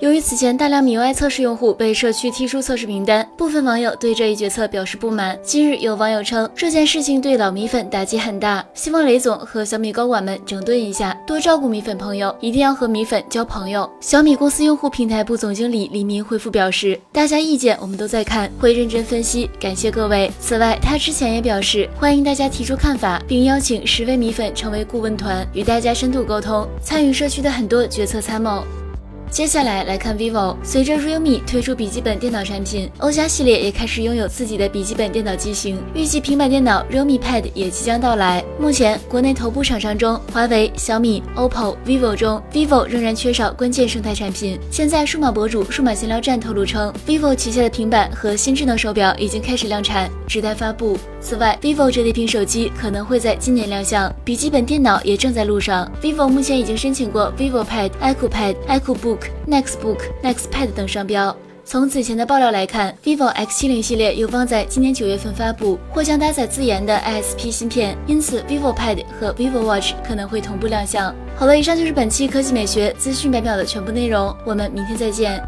由于此前大量米 UI 测试用户被社区踢出测试名单，部分网友对这一决策表示不满。今日有网友称这件事情对老米粉打击很大，希望雷总和小米高管们整顿一下，多照顾米粉朋友，一定要和米粉交朋友。小米公司用户平台部总经理李明回复表示，大家意见我们都在看，会认真分析，感谢各位。此外，他之前也表示欢迎大家提出看法，并邀请十位米粉成为顾问团，与大家深度沟通，参与社区的很多决策参谋。接下来来看 vivo。随着 realme 推出笔记本电脑产品，欧加系列也开始拥有自己的笔记本电脑机型，预计平板电脑 realme Pad 也即将到来。目前国内头部厂商中，华为、小米、OPPO、vivo 中，vivo 仍然缺少关键生态产品。现在数码博主数码闲聊站透露称，vivo 旗下的平板和新智能手表已经开始量产，只待发布。此外，vivo 折叠屏手机可能会在今年亮相，笔记本电脑也正在路上。vivo 目前已经申请过 vivo Pad、iQOO Pad、iQOO Book Nextbook、Nextpad 等商标。从此前的爆料来看，vivo X70 系列有望在今年九月份发布，或将搭载自研的 ISP 芯片，因此 vivo Pad 和 vivo Watch 可能会同步亮相。好了，以上就是本期科技美学资讯百秒的全部内容，我们明天再见。